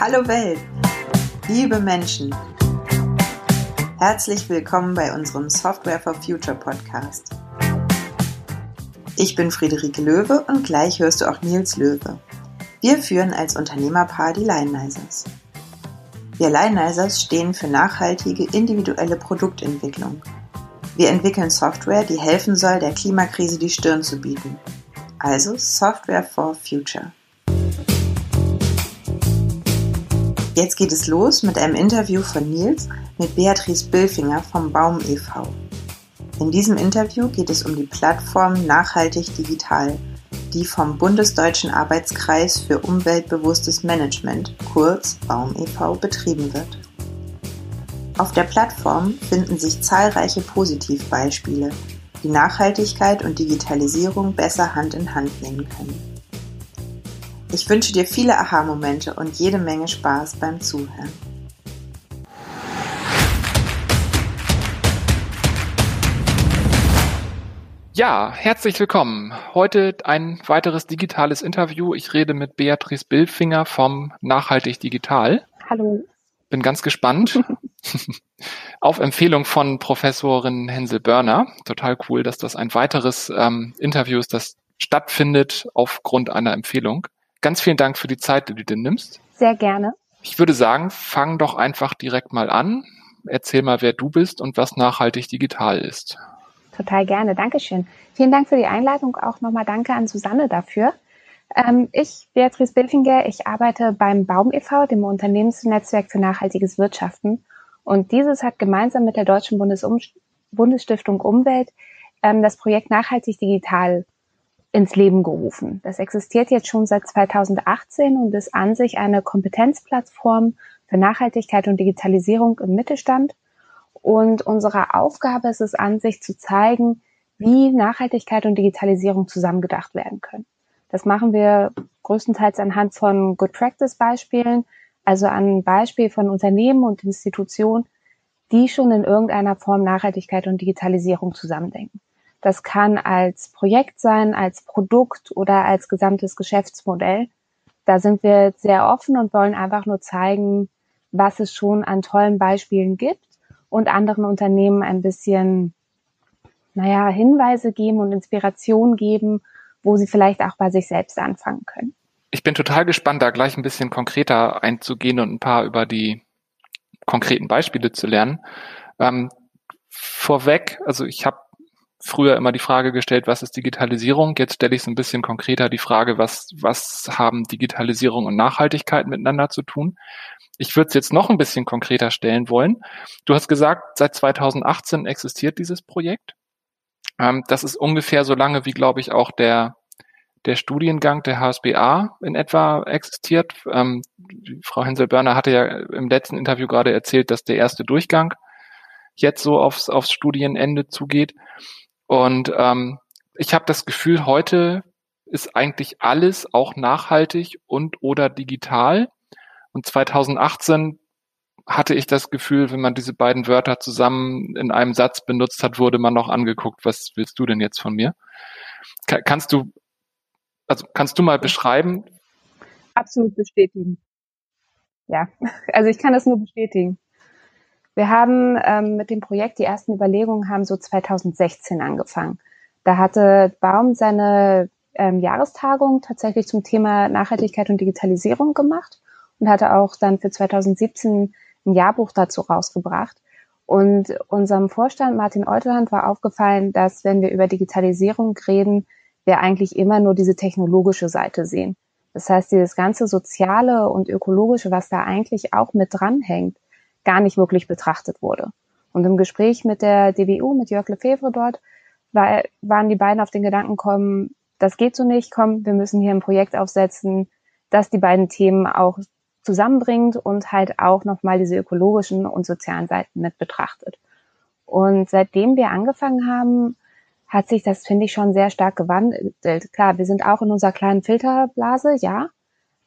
Hallo Welt, liebe Menschen. Herzlich willkommen bei unserem Software for Future Podcast. Ich bin Friederike Löwe und gleich hörst du auch Nils Löwe. Wir führen als Unternehmerpaar die Lionizers. Wir Lionizers stehen für nachhaltige individuelle Produktentwicklung. Wir entwickeln Software, die helfen soll, der Klimakrise die Stirn zu bieten. Also Software for Future. Jetzt geht es los mit einem Interview von Nils mit Beatrice Billfinger vom Baum e.V. In diesem Interview geht es um die Plattform Nachhaltig Digital, die vom Bundesdeutschen Arbeitskreis für umweltbewusstes Management, kurz Baum e.V., betrieben wird. Auf der Plattform finden sich zahlreiche Positivbeispiele, die Nachhaltigkeit und Digitalisierung besser Hand in Hand gehen können. Ich wünsche dir viele Aha-Momente und jede Menge Spaß beim Zuhören. Ja, herzlich willkommen. Heute ein weiteres digitales Interview. Ich rede mit Beatrice Billfinger vom Nachhaltig Digital. Hallo. Bin ganz gespannt. Auf Empfehlung von Professorin Hensel Börner. Total cool, dass das ein weiteres ähm, Interview ist, das stattfindet aufgrund einer Empfehlung. Ganz vielen Dank für die Zeit, die du dir nimmst. Sehr gerne. Ich würde sagen, fang doch einfach direkt mal an. Erzähl mal, wer du bist und was nachhaltig digital ist. Total gerne, Dankeschön. Vielen Dank für die Einleitung. Auch nochmal danke an Susanne dafür. Ähm, ich, Beatrice Bilfinger, ich arbeite beim Baum e.V., dem Unternehmensnetzwerk für nachhaltiges Wirtschaften. Und dieses hat gemeinsam mit der Deutschen Bundesum Bundesstiftung Umwelt ähm, das Projekt Nachhaltig Digital ins Leben gerufen. Das existiert jetzt schon seit 2018 und ist an sich eine Kompetenzplattform für Nachhaltigkeit und Digitalisierung im Mittelstand. Und unsere Aufgabe ist es an sich zu zeigen, wie Nachhaltigkeit und Digitalisierung zusammengedacht werden können. Das machen wir größtenteils anhand von Good Practice Beispielen, also an Beispiel von Unternehmen und Institutionen, die schon in irgendeiner Form Nachhaltigkeit und Digitalisierung zusammendenken. Das kann als Projekt sein, als Produkt oder als gesamtes Geschäftsmodell. Da sind wir sehr offen und wollen einfach nur zeigen, was es schon an tollen Beispielen gibt und anderen Unternehmen ein bisschen, naja, Hinweise geben und Inspiration geben, wo sie vielleicht auch bei sich selbst anfangen können. Ich bin total gespannt, da gleich ein bisschen konkreter einzugehen und ein paar über die konkreten Beispiele zu lernen. Ähm, vorweg, also ich habe früher immer die Frage gestellt, was ist Digitalisierung? Jetzt stelle ich es ein bisschen konkreter die Frage, was, was haben Digitalisierung und Nachhaltigkeit miteinander zu tun? Ich würde es jetzt noch ein bisschen konkreter stellen wollen. Du hast gesagt, seit 2018 existiert dieses Projekt. Ähm, das ist ungefähr so lange, wie, glaube ich, auch der, der Studiengang der HSBA in etwa existiert. Ähm, Frau Hensel-Börner hatte ja im letzten Interview gerade erzählt, dass der erste Durchgang jetzt so aufs, aufs Studienende zugeht. Und ähm, ich habe das Gefühl, heute ist eigentlich alles auch nachhaltig und oder digital. Und 2018 hatte ich das Gefühl, wenn man diese beiden Wörter zusammen in einem Satz benutzt hat, wurde man noch angeguckt, was willst du denn jetzt von mir? kannst du, also kannst du mal beschreiben? Absolut bestätigen. Ja, also ich kann das nur bestätigen. Wir haben ähm, mit dem Projekt, die ersten Überlegungen haben so 2016 angefangen. Da hatte Baum seine ähm, Jahrestagung tatsächlich zum Thema Nachhaltigkeit und Digitalisierung gemacht und hatte auch dann für 2017 ein Jahrbuch dazu rausgebracht. Und unserem Vorstand Martin Eutelhand war aufgefallen, dass wenn wir über Digitalisierung reden, wir eigentlich immer nur diese technologische Seite sehen. Das heißt, dieses ganze Soziale und Ökologische, was da eigentlich auch mit dranhängt, gar nicht wirklich betrachtet wurde. Und im Gespräch mit der DWU, mit Jörg Lefebvre dort, war, waren die beiden auf den Gedanken kommen, das geht so nicht, komm, wir müssen hier ein Projekt aufsetzen, das die beiden Themen auch zusammenbringt und halt auch nochmal diese ökologischen und sozialen Seiten mit betrachtet. Und seitdem wir angefangen haben, hat sich das, finde ich, schon sehr stark gewandelt. Klar, wir sind auch in unserer kleinen Filterblase, ja,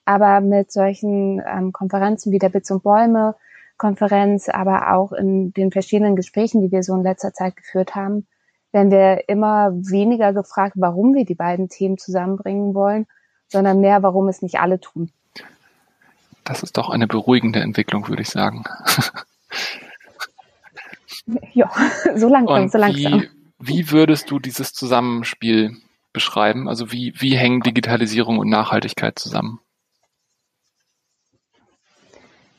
aber mit solchen ähm, Konferenzen wie der Bits und Bäume, Konferenz, aber auch in den verschiedenen Gesprächen, die wir so in letzter Zeit geführt haben, werden wir immer weniger gefragt, warum wir die beiden Themen zusammenbringen wollen, sondern mehr, warum es nicht alle tun. Das ist doch eine beruhigende Entwicklung, würde ich sagen. ja, so langsam, so langsam. Wie, wie würdest du dieses Zusammenspiel beschreiben? Also wie, wie hängen Digitalisierung und Nachhaltigkeit zusammen?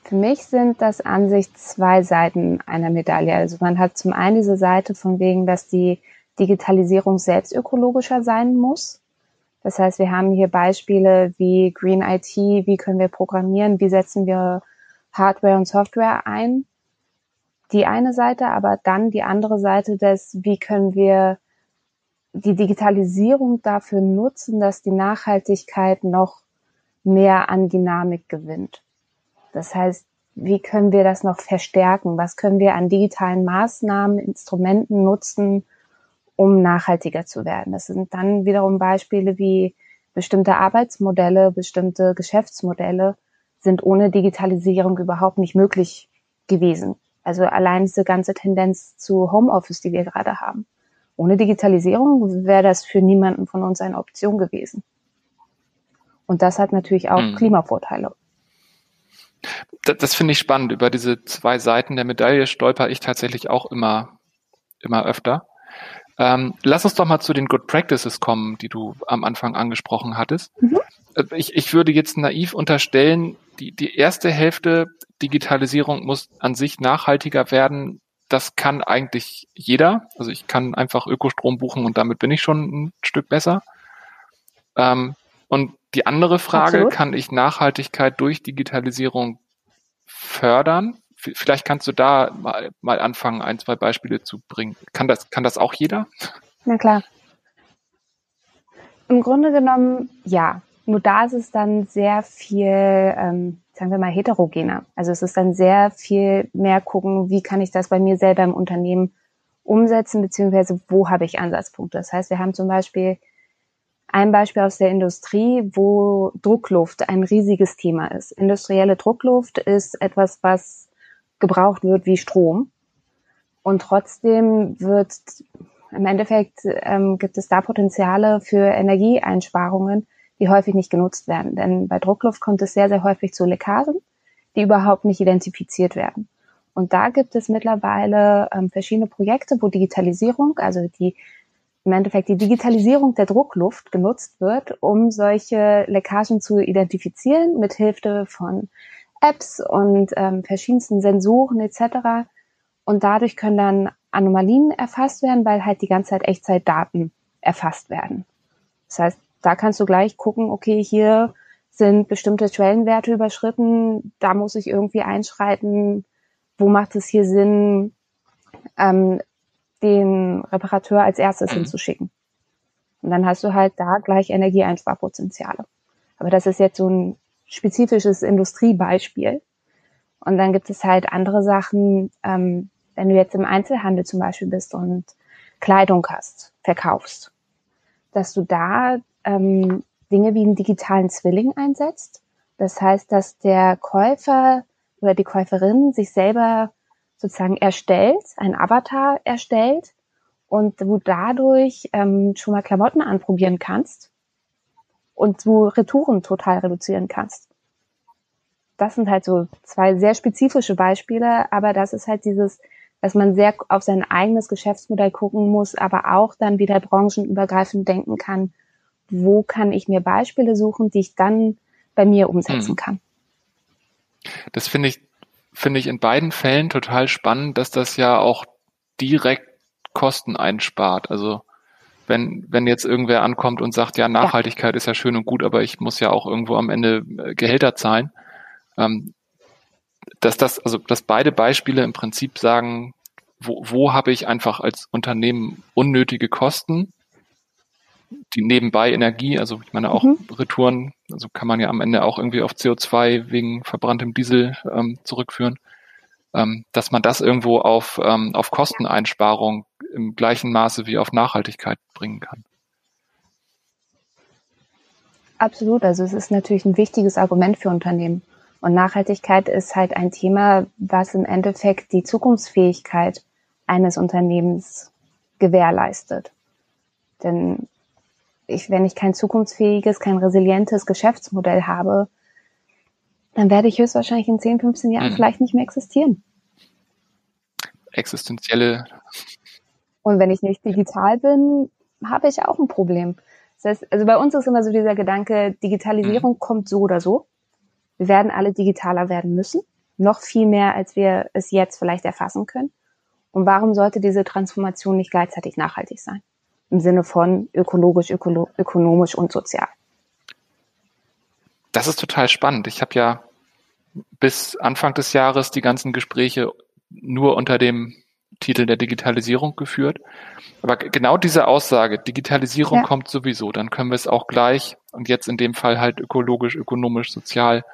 Für mich sind das an sich zwei Seiten einer Medaille. Also man hat zum einen diese Seite von wegen, dass die Digitalisierung selbst ökologischer sein muss. Das heißt, wir haben hier Beispiele wie Green IT, wie können wir programmieren, wie setzen wir Hardware und Software ein. Die eine Seite, aber dann die andere Seite des, wie können wir die Digitalisierung dafür nutzen, dass die Nachhaltigkeit noch mehr an Dynamik gewinnt. Das heißt, wie können wir das noch verstärken? Was können wir an digitalen Maßnahmen, Instrumenten nutzen, um nachhaltiger zu werden? Das sind dann wiederum Beispiele wie bestimmte Arbeitsmodelle, bestimmte Geschäftsmodelle sind ohne Digitalisierung überhaupt nicht möglich gewesen. Also allein diese ganze Tendenz zu Homeoffice, die wir gerade haben. Ohne Digitalisierung wäre das für niemanden von uns eine Option gewesen. Und das hat natürlich auch mhm. Klimavorteile das, das finde ich spannend. Über diese zwei Seiten der Medaille stolper ich tatsächlich auch immer, immer öfter. Ähm, lass uns doch mal zu den Good Practices kommen, die du am Anfang angesprochen hattest. Mhm. Äh, ich, ich würde jetzt naiv unterstellen, die, die erste Hälfte Digitalisierung muss an sich nachhaltiger werden. Das kann eigentlich jeder. Also ich kann einfach Ökostrom buchen und damit bin ich schon ein Stück besser. Ähm, und die andere Frage, Absolut. kann ich Nachhaltigkeit durch Digitalisierung fördern? Vielleicht kannst du da mal, mal anfangen, ein, zwei Beispiele zu bringen. Kann das, kann das auch jeder? Na klar. Im Grunde genommen ja. Nur da ist es dann sehr viel, ähm, sagen wir mal, heterogener. Also es ist dann sehr viel mehr gucken, wie kann ich das bei mir selber im Unternehmen umsetzen, beziehungsweise wo habe ich Ansatzpunkte. Das heißt, wir haben zum Beispiel ein Beispiel aus der Industrie, wo Druckluft ein riesiges Thema ist. Industrielle Druckluft ist etwas, was gebraucht wird wie Strom. Und trotzdem wird im Endeffekt ähm, gibt es da Potenziale für Energieeinsparungen, die häufig nicht genutzt werden. Denn bei Druckluft kommt es sehr, sehr häufig zu Leckagen, die überhaupt nicht identifiziert werden. Und da gibt es mittlerweile ähm, verschiedene Projekte, wo Digitalisierung, also die im Endeffekt die Digitalisierung der Druckluft genutzt wird, um solche Leckagen zu identifizieren, mit Hilfe von Apps und ähm, verschiedensten Sensoren etc. Und dadurch können dann Anomalien erfasst werden, weil halt die ganze Zeit Echtzeitdaten erfasst werden. Das heißt, da kannst du gleich gucken, okay, hier sind bestimmte Schwellenwerte überschritten, da muss ich irgendwie einschreiten, wo macht es hier Sinn, ähm, den Reparateur als erstes mhm. hinzuschicken. Und dann hast du halt da gleich Energieeinsparpotenziale. Aber das ist jetzt so ein spezifisches Industriebeispiel. Und dann gibt es halt andere Sachen, ähm, wenn du jetzt im Einzelhandel zum Beispiel bist und Kleidung hast, verkaufst, dass du da ähm, Dinge wie einen digitalen Zwilling einsetzt. Das heißt, dass der Käufer oder die Käuferin sich selber sozusagen erstellt, ein Avatar erstellt und du dadurch ähm, schon mal Klamotten anprobieren kannst und du Retouren total reduzieren kannst. Das sind halt so zwei sehr spezifische Beispiele, aber das ist halt dieses, dass man sehr auf sein eigenes Geschäftsmodell gucken muss, aber auch dann wieder branchenübergreifend denken kann, wo kann ich mir Beispiele suchen, die ich dann bei mir umsetzen hm. kann. Das finde ich finde ich in beiden Fällen total spannend, dass das ja auch direkt Kosten einspart. Also wenn, wenn jetzt irgendwer ankommt und sagt, ja, Nachhaltigkeit ist ja schön und gut, aber ich muss ja auch irgendwo am Ende äh, Gehälter zahlen, ähm, dass das, also dass beide Beispiele im Prinzip sagen, wo, wo habe ich einfach als Unternehmen unnötige Kosten, die nebenbei Energie, also ich meine auch mhm. Retouren, also kann man ja am Ende auch irgendwie auf CO2 wegen verbranntem Diesel ähm, zurückführen, ähm, dass man das irgendwo auf, ähm, auf Kosteneinsparung im gleichen Maße wie auf Nachhaltigkeit bringen kann. Absolut, also es ist natürlich ein wichtiges Argument für Unternehmen. Und Nachhaltigkeit ist halt ein Thema, was im Endeffekt die Zukunftsfähigkeit eines Unternehmens gewährleistet. Denn ich, wenn ich kein zukunftsfähiges, kein resilientes Geschäftsmodell habe, dann werde ich höchstwahrscheinlich in 10, 15 Jahren mhm. vielleicht nicht mehr existieren. Existenzielle. Und wenn ich nicht digital bin, habe ich auch ein Problem. Das heißt, also bei uns ist immer so dieser Gedanke, Digitalisierung mhm. kommt so oder so. Wir werden alle digitaler werden müssen. Noch viel mehr, als wir es jetzt vielleicht erfassen können. Und warum sollte diese Transformation nicht gleichzeitig nachhaltig sein? Im Sinne von ökologisch, ökolo ökonomisch und sozial. Das ist total spannend. Ich habe ja bis Anfang des Jahres die ganzen Gespräche nur unter dem Titel der Digitalisierung geführt. Aber genau diese Aussage, Digitalisierung ja. kommt sowieso, dann können wir es auch gleich und jetzt in dem Fall halt ökologisch, ökonomisch, sozial.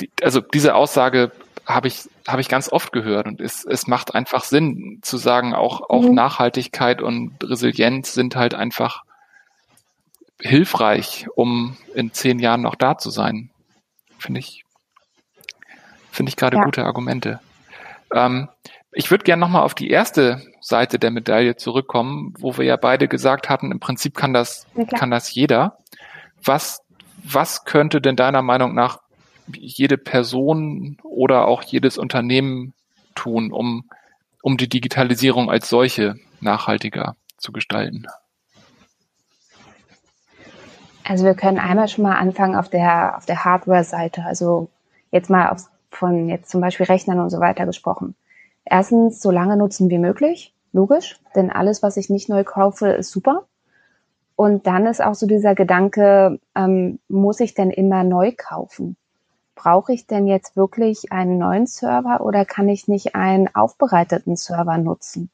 Die, also diese Aussage habe ich, habe ich ganz oft gehört und es, es macht einfach Sinn zu sagen, auch, auch mhm. Nachhaltigkeit und Resilienz sind halt einfach hilfreich, um in zehn Jahren noch da zu sein. Finde ich, finde ich gerade ja. gute Argumente. Ähm, ich würde gerne nochmal auf die erste Seite der Medaille zurückkommen, wo wir ja beide gesagt hatten, im Prinzip kann das, kann das jeder. Was, was könnte denn deiner Meinung nach jede Person oder auch jedes Unternehmen tun, um, um die Digitalisierung als solche nachhaltiger zu gestalten? Also wir können einmal schon mal anfangen auf der, auf der Hardware-Seite. Also jetzt mal auf, von jetzt zum Beispiel Rechnern und so weiter gesprochen. Erstens, so lange nutzen wie möglich, logisch, denn alles, was ich nicht neu kaufe, ist super. Und dann ist auch so dieser Gedanke, ähm, muss ich denn immer neu kaufen? Brauche ich denn jetzt wirklich einen neuen Server oder kann ich nicht einen aufbereiteten Server nutzen?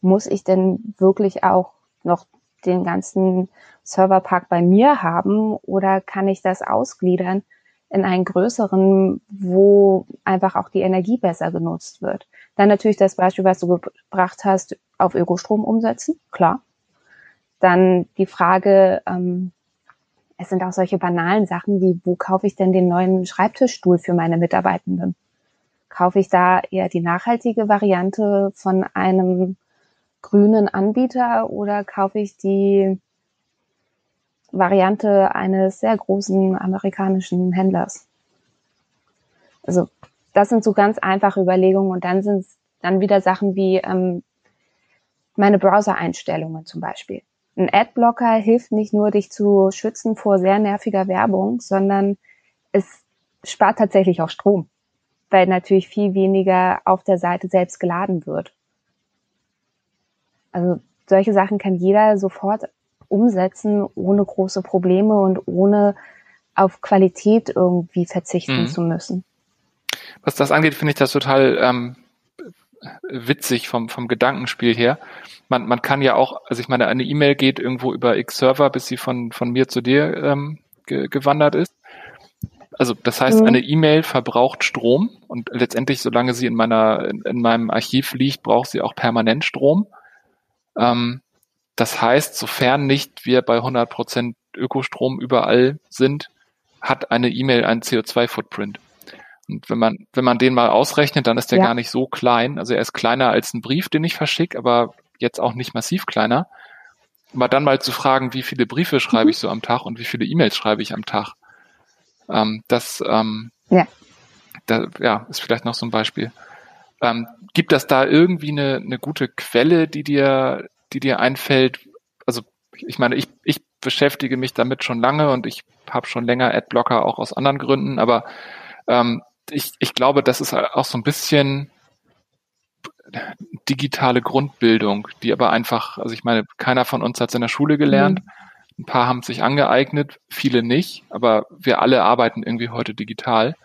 Muss ich denn wirklich auch noch den ganzen Serverpark bei mir haben oder kann ich das ausgliedern in einen größeren, wo einfach auch die Energie besser genutzt wird. Dann natürlich das Beispiel, was du gebracht hast, auf Ökostrom umsetzen, klar. Dann die Frage, ähm, es sind auch solche banalen Sachen wie, wo kaufe ich denn den neuen Schreibtischstuhl für meine Mitarbeitenden? Kaufe ich da eher die nachhaltige Variante von einem grünen Anbieter oder kaufe ich die Variante eines sehr großen amerikanischen Händlers. Also das sind so ganz einfache Überlegungen und dann sind es dann wieder Sachen wie ähm, meine Browser-Einstellungen zum Beispiel. Ein Adblocker hilft nicht nur, dich zu schützen vor sehr nerviger Werbung, sondern es spart tatsächlich auch Strom, weil natürlich viel weniger auf der Seite selbst geladen wird. Also solche Sachen kann jeder sofort umsetzen, ohne große Probleme und ohne auf Qualität irgendwie verzichten mhm. zu müssen. Was das angeht, finde ich das total ähm, witzig vom, vom Gedankenspiel her. Man, man kann ja auch, also ich meine, eine E-Mail geht irgendwo über X-Server, bis sie von, von mir zu dir ähm, ge gewandert ist. Also das heißt, mhm. eine E-Mail verbraucht Strom und letztendlich, solange sie in meiner in, in meinem Archiv liegt, braucht sie auch permanent Strom. Ähm, das heißt, sofern nicht wir bei 100% Ökostrom überall sind, hat eine E-Mail einen CO2-Footprint. Und wenn man, wenn man den mal ausrechnet, dann ist der ja. gar nicht so klein. Also er ist kleiner als ein Brief, den ich verschicke, aber jetzt auch nicht massiv kleiner. Aber dann mal zu fragen, wie viele Briefe schreibe mhm. ich so am Tag und wie viele E-Mails schreibe ich am Tag. Ähm, das ähm, ja. Da, ja, ist vielleicht noch so ein Beispiel. Ähm, gibt das da irgendwie eine, eine gute Quelle, die dir, die dir einfällt? Also ich meine, ich, ich beschäftige mich damit schon lange und ich habe schon länger Adblocker auch aus anderen Gründen, aber ähm, ich, ich glaube, das ist auch so ein bisschen digitale Grundbildung, die aber einfach, also ich meine, keiner von uns hat es in der Schule gelernt. Mhm. Ein paar haben sich angeeignet, viele nicht, aber wir alle arbeiten irgendwie heute digital.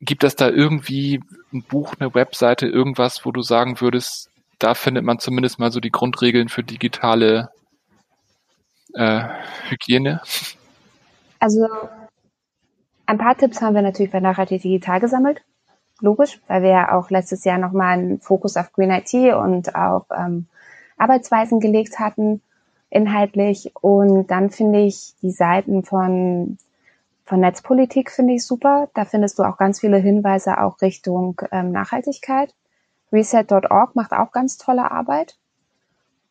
Gibt es da irgendwie ein Buch, eine Webseite, irgendwas, wo du sagen würdest, da findet man zumindest mal so die Grundregeln für digitale äh, Hygiene? Also ein paar Tipps haben wir natürlich bei Nachhaltig Digital gesammelt. Logisch, weil wir ja auch letztes Jahr nochmal einen Fokus auf Green IT und auf ähm, Arbeitsweisen gelegt hatten, inhaltlich. Und dann finde ich die Seiten von, von Netzpolitik finde ich super. Da findest du auch ganz viele Hinweise auch Richtung ähm, Nachhaltigkeit. Reset.org macht auch ganz tolle Arbeit.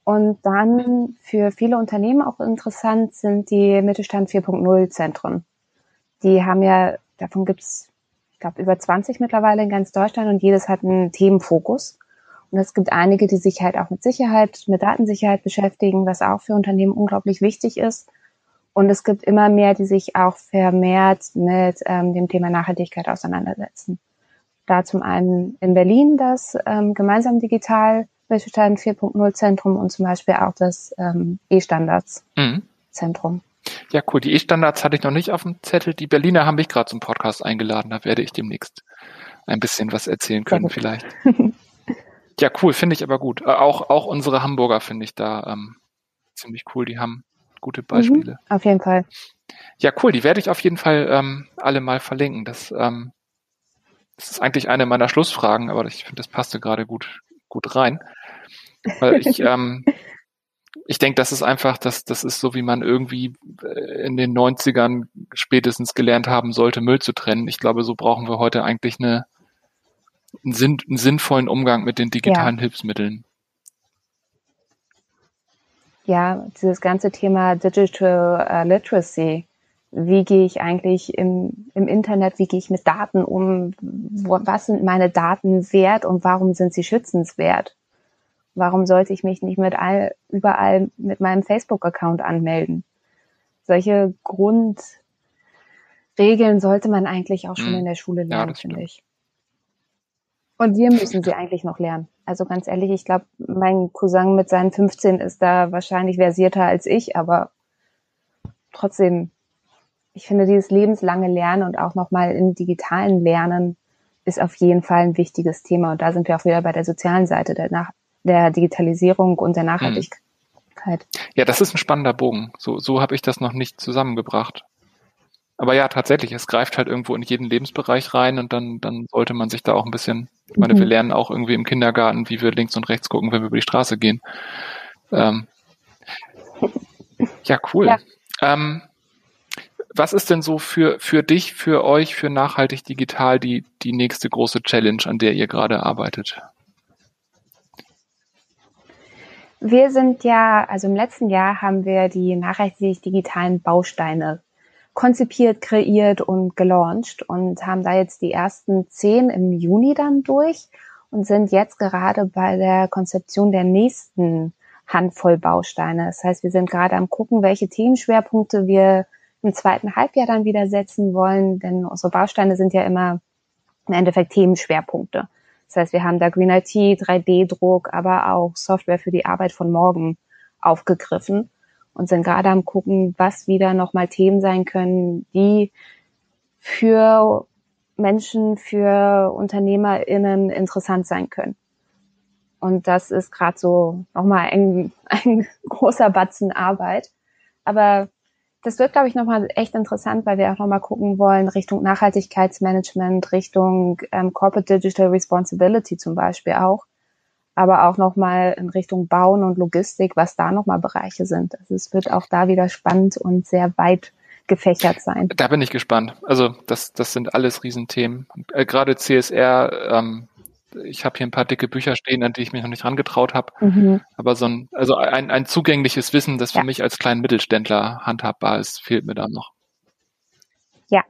Und dann für viele Unternehmen auch interessant sind die Mittelstand 4.0 Zentren. Die haben ja, davon gibt's, ich glaube, über 20 mittlerweile in ganz Deutschland und jedes hat einen Themenfokus. Und es gibt einige, die sich halt auch mit Sicherheit, mit Datensicherheit beschäftigen, was auch für Unternehmen unglaublich wichtig ist. Und es gibt immer mehr, die sich auch vermehrt mit ähm, dem Thema Nachhaltigkeit auseinandersetzen. Da zum einen in Berlin das ähm, gemeinsam digital Wäschestand 4.0 Zentrum und zum Beispiel auch das ähm, E-Standards mhm. Ja, cool. Die E-Standards hatte ich noch nicht auf dem Zettel. Die Berliner haben mich gerade zum Podcast eingeladen. Da werde ich demnächst ein bisschen was erzählen können, vielleicht. ja, cool, finde ich aber gut. Äh, auch, auch unsere Hamburger finde ich da ähm, ziemlich cool. Die haben gute mhm, Beispiele. Mhm, auf jeden Fall. Ja, cool. Die werde ich auf jeden Fall ähm, alle mal verlinken. Das, ähm, das ist eigentlich eine meiner Schlussfragen, aber ich finde, das passte gerade gut, gut rein. Weil ich, ähm, ich denke, das ist einfach, das, das ist so, wie man irgendwie äh, in den 90ern spätestens gelernt haben sollte, Müll zu trennen. Ich glaube, so brauchen wir heute eigentlich eine, einen, sinn, einen sinnvollen Umgang mit den digitalen ja. Hilfsmitteln. Ja, dieses ganze Thema Digital uh, Literacy. Wie gehe ich eigentlich im, im Internet, wie gehe ich mit Daten um? Wo, was sind meine Daten wert und warum sind sie schützenswert? Warum sollte ich mich nicht mit all, überall mit meinem Facebook-Account anmelden? Solche Grundregeln sollte man eigentlich auch schon hm. in der Schule lernen, ja, finde ich. Und wir müssen sie eigentlich noch lernen. Also ganz ehrlich, ich glaube, mein Cousin mit seinen 15 ist da wahrscheinlich versierter als ich, aber trotzdem, ich finde dieses lebenslange Lernen und auch nochmal im digitalen Lernen ist auf jeden Fall ein wichtiges Thema. Und da sind wir auch wieder bei der sozialen Seite der, Nach der Digitalisierung und der mhm. Nachhaltigkeit. Ja, das ist ein spannender Bogen. So, so habe ich das noch nicht zusammengebracht. Aber ja, tatsächlich, es greift halt irgendwo in jeden Lebensbereich rein und dann, dann sollte man sich da auch ein bisschen, ich meine, mhm. wir lernen auch irgendwie im Kindergarten, wie wir links und rechts gucken, wenn wir über die Straße gehen. Ähm, ja, cool. Ja. Ähm, was ist denn so für, für dich, für euch, für nachhaltig digital die, die nächste große Challenge, an der ihr gerade arbeitet? Wir sind ja, also im letzten Jahr haben wir die nachhaltig digitalen Bausteine konzipiert, kreiert und gelauncht und haben da jetzt die ersten zehn im Juni dann durch und sind jetzt gerade bei der Konzeption der nächsten Handvoll Bausteine. Das heißt, wir sind gerade am gucken, welche Themenschwerpunkte wir im zweiten Halbjahr dann wieder setzen wollen, denn unsere Bausteine sind ja immer im Endeffekt Themenschwerpunkte. Das heißt, wir haben da Green IT, 3D-Druck, aber auch Software für die Arbeit von morgen aufgegriffen und sind gerade am gucken, was wieder nochmal Themen sein können, die für Menschen, für UnternehmerInnen interessant sein können. Und das ist gerade so nochmal ein, ein großer Batzen Arbeit. Aber das wird, glaube ich, nochmal echt interessant, weil wir auch nochmal gucken wollen Richtung Nachhaltigkeitsmanagement, Richtung ähm, Corporate Digital Responsibility zum Beispiel auch, aber auch nochmal in Richtung Bauen und Logistik, was da nochmal Bereiche sind. Also es wird auch da wieder spannend und sehr weit gefächert sein. Da bin ich gespannt. Also das, das sind alles Riesenthemen. Äh, gerade CSR ähm, ich habe hier ein paar dicke Bücher stehen, an die ich mich noch nicht rangetraut habe. Mhm. Aber so ein, also ein, ein zugängliches Wissen, das für ja. mich als kleinen Mittelständler handhabbar ist, fehlt mir da noch. Ja,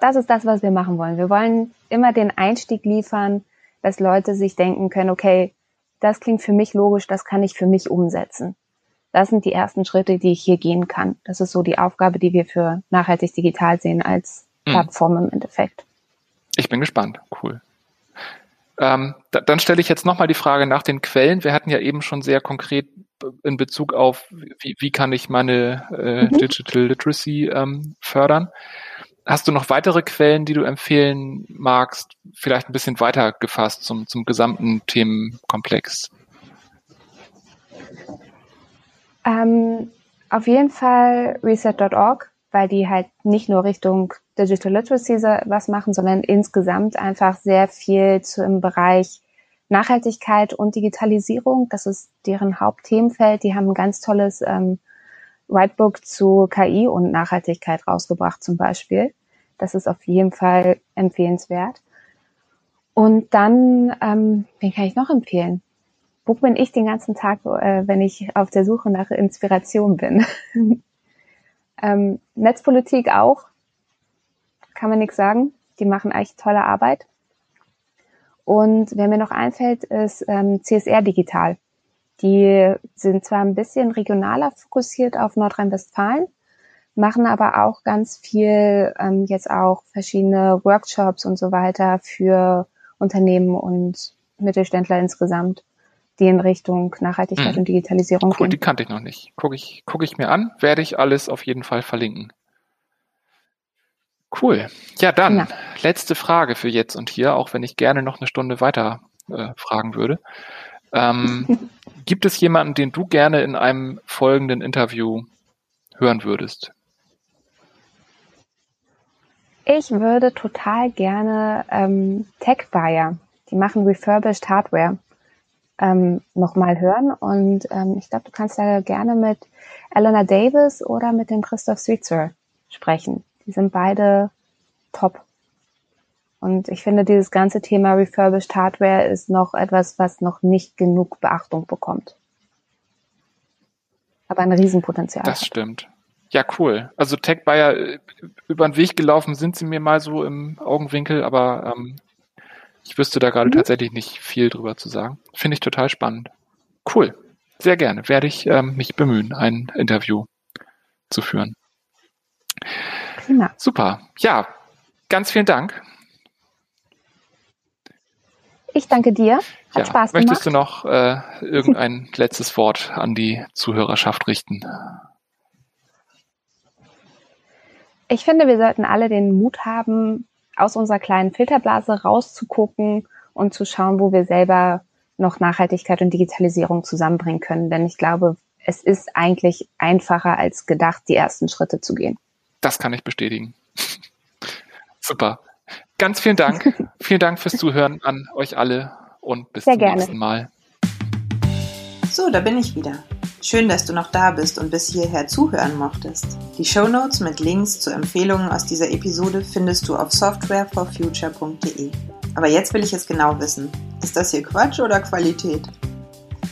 das ist das, was wir machen wollen. Wir wollen immer den Einstieg liefern, dass Leute sich denken können, okay, das klingt für mich logisch, das kann ich für mich umsetzen. Das sind die ersten Schritte, die ich hier gehen kann. Das ist so die Aufgabe, die wir für nachhaltig digital sehen als mhm. Plattform im Endeffekt. Ich bin gespannt. Cool. Ähm, da, dann stelle ich jetzt nochmal die Frage nach den Quellen. Wir hatten ja eben schon sehr konkret in Bezug auf, wie, wie kann ich meine äh, mhm. Digital Literacy ähm, fördern. Hast du noch weitere Quellen, die du empfehlen magst? Vielleicht ein bisschen weiter gefasst zum, zum gesamten Themenkomplex. Ähm, auf jeden Fall reset.org, weil die halt nicht nur Richtung Digital Literacy was machen, sondern insgesamt einfach sehr viel im Bereich Nachhaltigkeit und Digitalisierung. Das ist deren Hauptthemenfeld. Die haben ein ganz tolles ähm, Whitebook zu KI und Nachhaltigkeit rausgebracht zum Beispiel. Das ist auf jeden Fall empfehlenswert. Und dann, ähm, wen kann ich noch empfehlen? Wo bin ich den ganzen Tag, äh, wenn ich auf der Suche nach Inspiration bin? ähm, Netzpolitik auch kann man nichts sagen. Die machen echt tolle Arbeit. Und wer mir noch einfällt, ist ähm, CSR Digital. Die sind zwar ein bisschen regionaler fokussiert auf Nordrhein-Westfalen, machen aber auch ganz viel ähm, jetzt auch verschiedene Workshops und so weiter für Unternehmen und Mittelständler insgesamt, die in Richtung Nachhaltigkeit hm. und Digitalisierung cool, gehen. Die kannte ich noch nicht. Gucke ich, guck ich mir an, werde ich alles auf jeden Fall verlinken. Cool. Ja, dann ja. letzte Frage für jetzt und hier, auch wenn ich gerne noch eine Stunde weiter äh, fragen würde. Ähm, gibt es jemanden, den du gerne in einem folgenden Interview hören würdest? Ich würde total gerne ähm, TechBuyer, die machen refurbished Hardware, ähm, nochmal hören. Und ähm, ich glaube, du kannst da gerne mit Eleanor Davis oder mit dem Christoph Switzer sprechen. Die sind beide top. Und ich finde, dieses ganze Thema refurbished Hardware ist noch etwas, was noch nicht genug Beachtung bekommt. Aber ein Riesenpotenzial. Das stimmt. Ja, cool. Also Tech Buyer, äh, über den Weg gelaufen sind sie mir mal so im Augenwinkel, aber ähm, ich wüsste da gerade mhm. tatsächlich nicht viel drüber zu sagen. Finde ich total spannend. Cool. Sehr gerne. Werde ich ähm, mich bemühen, ein Interview zu führen. Prima. Super. Ja, ganz vielen Dank. Ich danke dir. Hat ja, Spaß gemacht. Möchtest du noch äh, irgendein letztes Wort an die Zuhörerschaft richten? Ich finde, wir sollten alle den Mut haben, aus unserer kleinen Filterblase rauszugucken und zu schauen, wo wir selber noch Nachhaltigkeit und Digitalisierung zusammenbringen können. Denn ich glaube, es ist eigentlich einfacher als gedacht, die ersten Schritte zu gehen. Das kann ich bestätigen. Super. Ganz vielen Dank. vielen Dank fürs Zuhören an euch alle und bis Sehr zum gerne. nächsten Mal. So, da bin ich wieder. Schön, dass du noch da bist und bis hierher zuhören mochtest. Die Show Notes mit Links zu Empfehlungen aus dieser Episode findest du auf softwareforfuture.de. Aber jetzt will ich es genau wissen. Ist das hier Quatsch oder Qualität?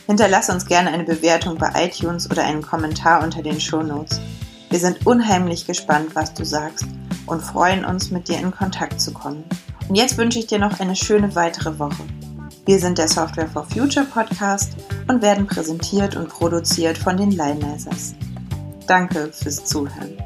Hinterlass uns gerne eine Bewertung bei iTunes oder einen Kommentar unter den Show Notes. Wir sind unheimlich gespannt, was du sagst und freuen uns, mit dir in Kontakt zu kommen. Und jetzt wünsche ich dir noch eine schöne weitere Woche. Wir sind der Software for Future Podcast und werden präsentiert und produziert von den Linezers. Danke fürs Zuhören.